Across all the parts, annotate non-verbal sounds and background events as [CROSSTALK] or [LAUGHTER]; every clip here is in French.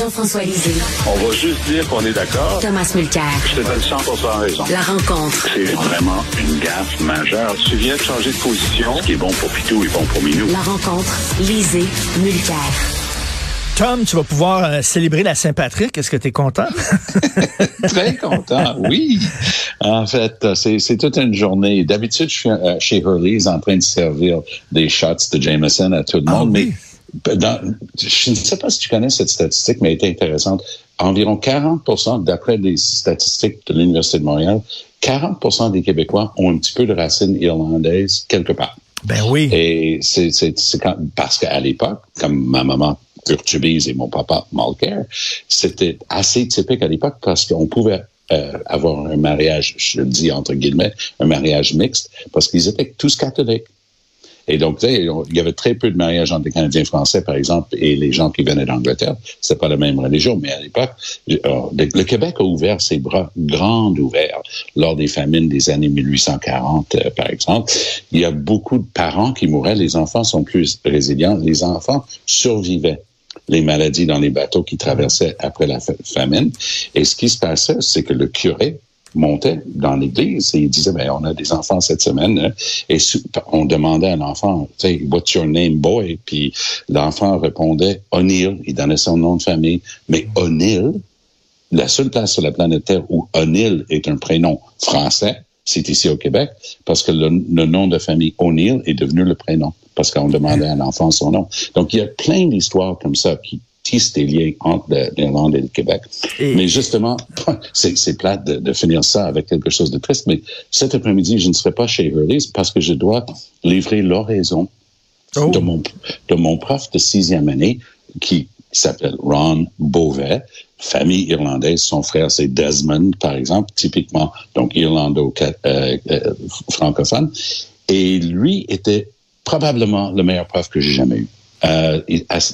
Jean-François Lisée. On va juste dire qu'on est d'accord. Thomas Mulcair. Je te donne 100 raison. La rencontre. C'est vraiment une gaffe majeure. Tu viens de changer de position. Ce qui est bon pour Pitou est bon pour Minou. La rencontre. Lisée. Mulcair. Tom, tu vas pouvoir euh, célébrer la Saint-Patrick. Est-ce que tu es content? [LAUGHS] Très content, oui. En fait, c'est toute une journée. D'habitude, je suis euh, chez Hurley's en train de servir des shots de Jameson à tout le Ah monde. oui? Mais dans- je ne sais pas si tu connais cette statistique, mais elle est intéressante. Environ 40% d'après des statistiques de l'Université de Montréal, 40% des Québécois ont un petit peu de racines irlandaises quelque part. Ben oui. Et c'est c'est- c'est quand- parce qu'à l'époque, comme ma maman Urtubise et mon papa Malker, c'était assez typique à l'époque parce qu'on pouvait euh, avoir un mariage, je le dis entre guillemets, un mariage mixte, parce qu'ils étaient tous catholiques. Et donc, il y avait très peu de mariages entre les Canadiens français, par exemple, et les gens qui venaient d'Angleterre. C'était pas la même religion, mais à l'époque, euh, le, Québec a ouvert ses bras grands ouverts lors des famines des années 1840, euh, par exemple. Il y a beaucoup de parents qui mouraient. Les enfants sont plus résilients. Les enfants survivaient les maladies dans les bateaux qui traversaient après la fa- famine. Et ce qui se passait, c'est que le curé montait dans l'église et il disait, ben, on a des enfants cette semaine. hein. Et on demandait à l'enfant, what's your name, boy? Puis l'enfant répondait O'Neill. Il donnait son nom de famille. Mais O'Neill, la seule place sur la planète Terre où O'Neill est un prénom français, c'est ici au Québec, parce que le, le nom de famille O'Neill est devenu le prénom, parce qu'on demandait à l'enfant son nom. Donc, il y a plein d'histoires comme ça qui tissent des liens entre l'Irlande et le Québec. Et- Mais justement, [LAUGHS] c'est plate de, de finir ça avec quelque chose de triste, mais cet après-midi, je ne serai pas chez Hurley's parce que je dois livrer l'oraison Oh. de, mon, de mon prof de sixième année qui s'appelle Ron Beauvais, famille irlandaise. Son frère, c'est Desmond, par exemple, typiquement, donc irlando-francophone. Et lui était probablement le meilleur prof que j'ai jamais eu. Euh,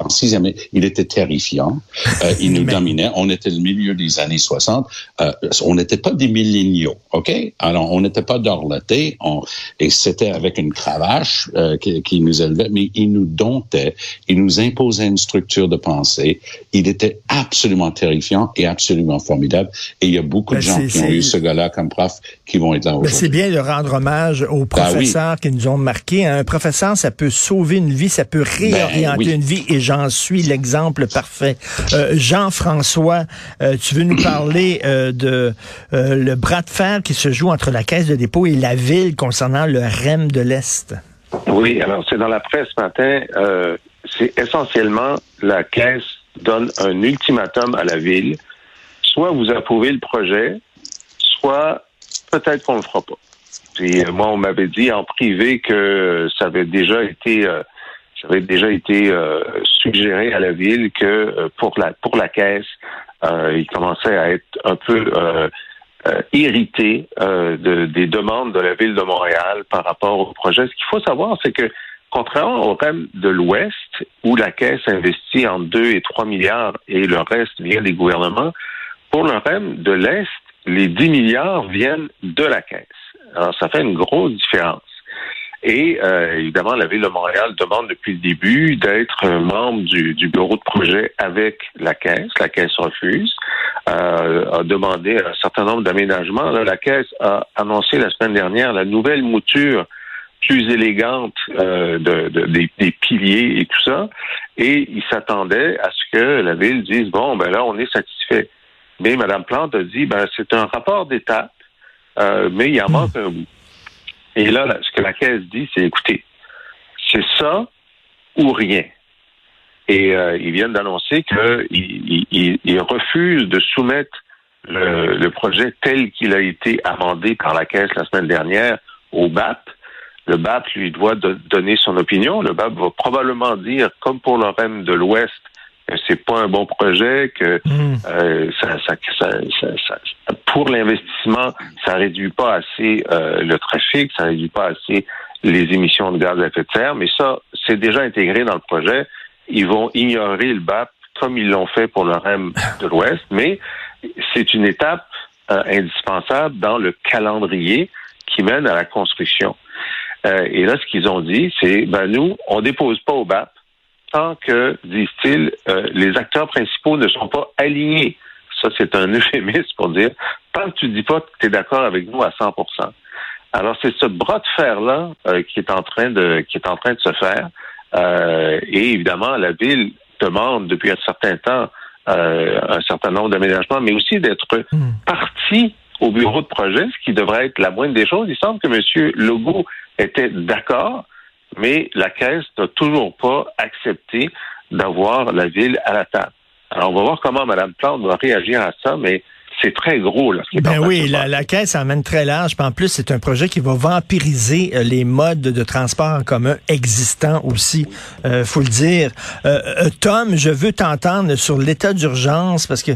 en sixième année, il était terrifiant. Euh, il nous [LAUGHS] dominait. On était le milieu des années 60. Euh, on n'était pas des milléniaux, OK? Alors, on n'était pas dorlotés. On, et c'était avec une cravache euh, qui, qui nous élevait, mais il nous domptait. Il nous imposait une structure de pensée. Il était absolument terrifiant et absolument formidable. Et il y a beaucoup Ben, de gens c'est- qui ont eu ce gars-là comme prof qui vont être là Ben, c'est aujourd'hui. bien de rendre hommage aux professeurs qui nous ont marqués. Un professeur, ça peut sauver une vie, ça peut réorienter Oui. une vie, et j'en suis l'exemple parfait. Euh, Jean-François, euh, tu veux nous parler euh, de euh, le bras de fer qui se joue entre la Caisse de dépôt et la ville concernant le REM de l'Est? Oui, alors c'est dans la presse ce matin. euh, c'est essentiellement la Caisse donne un ultimatum à la ville. Soit vous approuvez le projet, soit peut-être qu'on le fera pas. Puis moi, on m'avait dit en privé que ça avait déjà été, euh, ça avait déjà été euh, suggéré à la ville que euh, pour la pour la Caisse, euh, il commençait à être un peu euh, euh, irrité euh, de- des demandes de la ville de Montréal par rapport au projet. Ce qu'il faut savoir, c'est que contrairement au REM de l'Ouest, où la Caisse investit en 2 et 3 milliards et le reste vient des gouvernements, pour le REM de l'Est, les 10 milliards viennent de la Caisse. Alors, ça fait une grosse différence. Et euh, évidemment, la Ville de Montréal demande depuis le début d'être un membre du, du bureau de projet avec la Caisse. La Caisse refuse, euh, a demandé un certain nombre d'aménagements. Là, La Caisse a annoncé la semaine dernière la nouvelle mouture plus élégante euh, de, de- des, des piliers et tout ça. Et il s'attendait à ce que la Ville dise, bon, ben là, on est satisfait. Mais Mme Plante a dit, ben c'est un rapport d'étape, euh, mais il en manque un bout. Et là, ce que la Caisse dit, c'est écoutez, c'est ça ou rien. Et euh, ils viennent d'annoncer qu'ils ils, refusent de soumettre le, le projet tel qu'il a été amendé par la Caisse la semaine dernière au BAP. Le BAP lui doit donner son opinion. Le BAP va probablement dire, comme pour le REM de l'Ouest, que c'est pas un bon projet, que Hmm. euh, ça, ça, ça, ça- ça- pour l'investissement, ça réduit pas assez euh, le trafic, ça réduit pas assez les émissions de gaz à effet de serre, mais ça, c'est déjà intégré dans le projet. Ils vont ignorer le BAP comme ils l'ont fait pour le REM de l'Ouest, mais c'est une étape euh, indispensable dans le calendrier qui mène à la construction. Euh, et là, ce qu'ils ont dit, c'est ben nous, on dépose pas au BAP tant que, disent-ils, euh, les acteurs principaux ne sont pas alignés. Ça, c'est un [LAUGHS] euphémisme pour dire, tant que tu dis pas que tu es d'accord avec nous à 100% Alors, c'est ce bras de fer-là euh, qui est en train de qui est en train de se faire. Euh, et évidemment, la ville demande depuis un certain temps un certain nombre d'aménagements, mais aussi d'être hmm. partie au bureau de projet, ce qui devrait être la moindre des choses. Il semble que M. Legault était d'accord, mais la Caisse n'a toujours pas accepté d'avoir la ville à la table. Alors, on va voir comment Mme Plante va réagir à ça, mais c'est très gros. Là, ben oui, la, la, caisse amène très large. en plus, c'est un projet qui va vampiriser euh, les modes de transport en commun existants aussi, euh, faut le dire. Euh, euh, Tom, je veux t'entendre sur l'état d'urgence parce que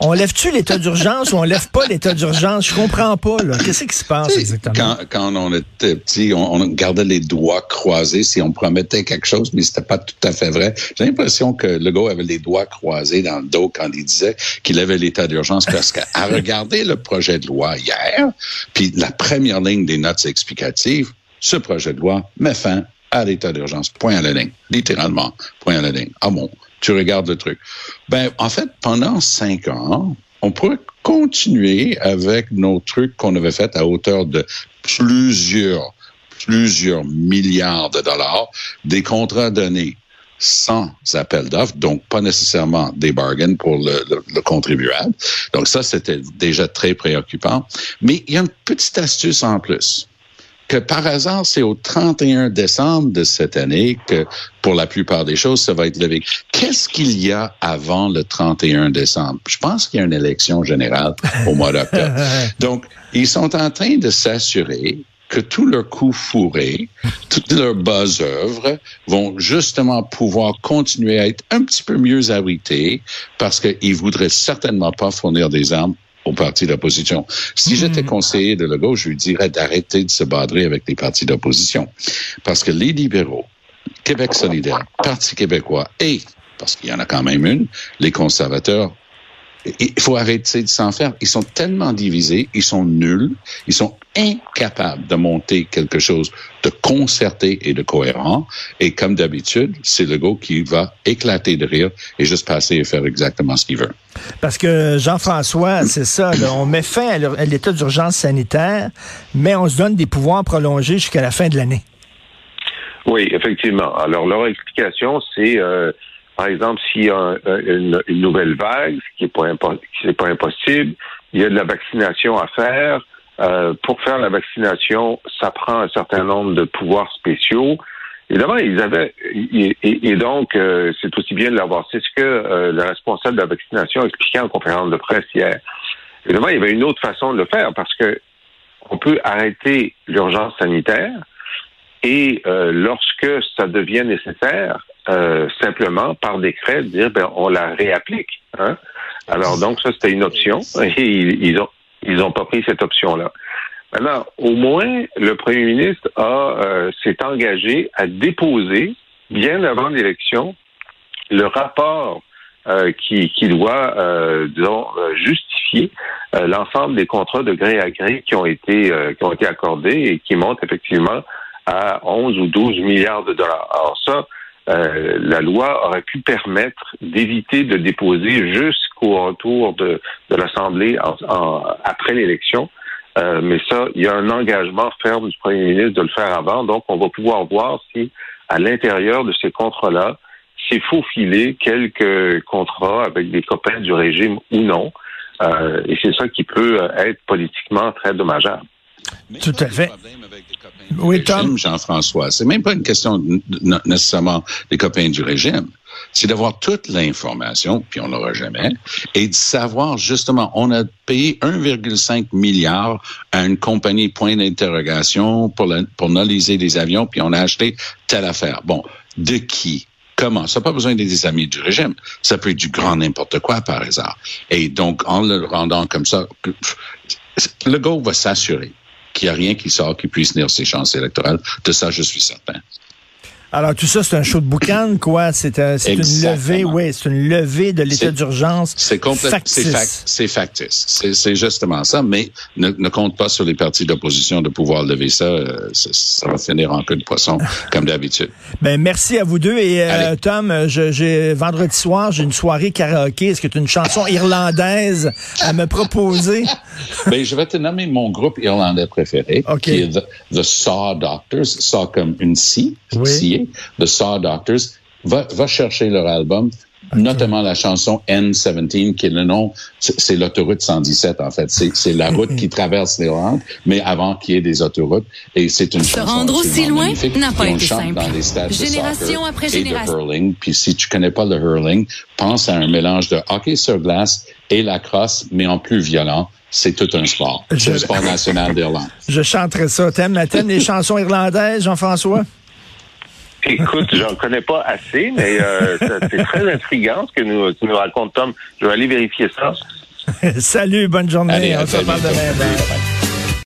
on lève-tu l'état d'urgence ou on lève pas l'état d'urgence? Je comprends pas, là. Qu'est-ce qui se passe exactement? Quand, quand on était petit, on, gardait les doigts croisés si on promettait quelque chose, mais c'était pas tout à fait vrai. J'ai l'impression que le gars avait les doigts croisés dans le dos quand il disait qu'il avait l'état d'urgence parce qu'à [LAUGHS] regarder le projet de loi hier, puis la première ligne des notes explicatives, ce projet de loi met fin à l'état d'urgence. Point à la ligne. Littéralement. Point à la ligne. Ah bon? Tu regardes le truc. Ben, en fait, pendant cinq ans, on pourrait continuer avec nos trucs qu'on avait fait à hauteur de plusieurs, plusieurs milliards de dollars, des contrats donnés sans appel d'offres, donc pas nécessairement des bargains pour le, le contribuable. Donc ça, c'était déjà très préoccupant. Mais il y a une petite astuce en plus que par hasard, c'est au 31 décembre de cette année que, pour la plupart des choses, ça va être levé. Qu'est-ce qu'il y a avant le 31 décembre? Je pense qu'il y a une élection générale au mois d'octobre. [LAUGHS] Donc, ils sont en train de s'assurer que tous leurs coups fourrés, toutes leurs bas œuvres vont justement pouvoir continuer à être un petit peu mieux abrités parce qu'ils voudraient certainement pas fournir des armes au parti d'opposition. Si hmm. j'étais conseiller de Legault, je lui dirais d'arrêter de se badrer avec les partis d'opposition. Parce que les libéraux, Québec solidaire, Parti québécois et, parce qu'il y en a quand même une, les conservateurs il faut arrêter de s'en faire. Ils sont tellement divisés, ils sont nuls, ils sont incapables de monter quelque chose de concerté et de cohérent. Et comme d'habitude, c'est le go qui va éclater de rire et juste passer et faire exactement ce qu'il veut. Parce que Jean-François, [CLEARS THROAT] c'est ça, on met fin à l'état d'urgence sanitaire, mais on se donne des pouvoirs prolongés jusqu'à la fin de l'année. Oui, effectivement. Alors, leur explication, c'est euh, par exemple, s'il y a une, nouvelle vague, ce qui n'est pas, pas impossible, il y a de la vaccination à faire. Euh, pour faire la vaccination, ça prend un certain nombre de pouvoirs spéciaux. Évidemment, ils avaient et, donc euh, c'est aussi bien de l'avoir. C'est ce que euh, le responsable de la vaccination expliquait en conférence de presse hier. Évidemment, il y avait une autre façon de le faire parce que on peut arrêter l'urgence sanitaire et lorsque ça devient nécessaire, euh, simplement par décret dire ben on la réapplique. Hein? Alors donc ça c'était une option [LAUGHS] et ils, ont ils ont pas pris cette option là. Maintenant au moins le premier ministre a euh, s'est engagé à déposer bien avant l'élection le rapport euh, qui, qui doit disons justifier l'ensemble des contrats de gré à gré qui ont été qui ont été accordés et qui montent effectivement à 11 ou 12 milliards de dollars. Alors ça, euh, la loi aurait pu permettre d'éviter de déposer jusqu'au retour de, de l'Assemblée après l'élection. Euh, mais ça, il y a un engagement ferme du premier ministre de le faire avant. Donc, on va pouvoir voir si, à l'intérieur de ces contrats-là, c'est faufilé quelques contrats avec des copains du régime ou non. Euh, et c'est ça qui peut être politiquement très dommageable. Tout à fait. Oui, Tom. Jean-François, c'est même pas une question nécessairement des copains du régime. C'est d'avoir toute l'information, puis on l'aura jamais, et de savoir justement, on a payé 1,5 milliard à une compagnie point d'interrogation pour, pour analyser les avions, puis on a acheté telle affaire. Bon, de qui? Comment? Ça n'a pas besoin d'être des amis du régime. Ça peut être du grand n'importe quoi par hasard. Et donc, en le rendant comme ça, le gars va s'assurer qu'il n'y a rien qui sort qui puisse tenir ses chances électorales. De ça, je suis certain. Alors tout ça, c'est un show de boucan, quoi. C'est un, c'est une levée, oui, c'est une levée de l'état d'urgence. C'est complètement, c'est factice. fac- c'est factice. C'est, c'est justement ça, mais ne, ne compte pas sur les partis d'opposition de pouvoir lever ça. euh, ça, va finir en queue de poisson, [LAUGHS] comme d'habitude. Ben merci à vous deux et euh. Tom, je- j'ai vendredi soir, j'ai une soirée karaoké. Est-ce que tu as une chanson irlandaise à me proposer? [LAUGHS] Ben, je vais te nommer mon groupe irlandais préféré, qui est The, The Saw Doctors, Saw comme une scie, Oui. The Saw Doctors. Va, va chercher leur album, notamment la chanson N17, qui est le nom, c'est l'autoroute 117 en fait. C'est la route qui traverse l'Irlande, mais avant qu'il y ait des autoroutes. Et c'est une Se chanson rendre aussi loin n'a pas Et été simple. dans les stades de Génération soccer après et génération. de hurling. Puis si tu connais pas le hurling, pense à un mélange de hockey sur glace et la crosse, mais en plus violent. C'est tout un sport. C'est Je- le sport national d'Irlande. [LAUGHS] Je chanterai ça. T'aimes, t'aimes les chansons irlandaises, Jean-François? Écoute, j'en connais pas assez, mais euh, c'est très intriguant ce que nous, tu nous racontes, Tom. Je vais aller vérifier ça. [LAUGHS] Salut, bonne journée. Allez, On se bientôt. demain.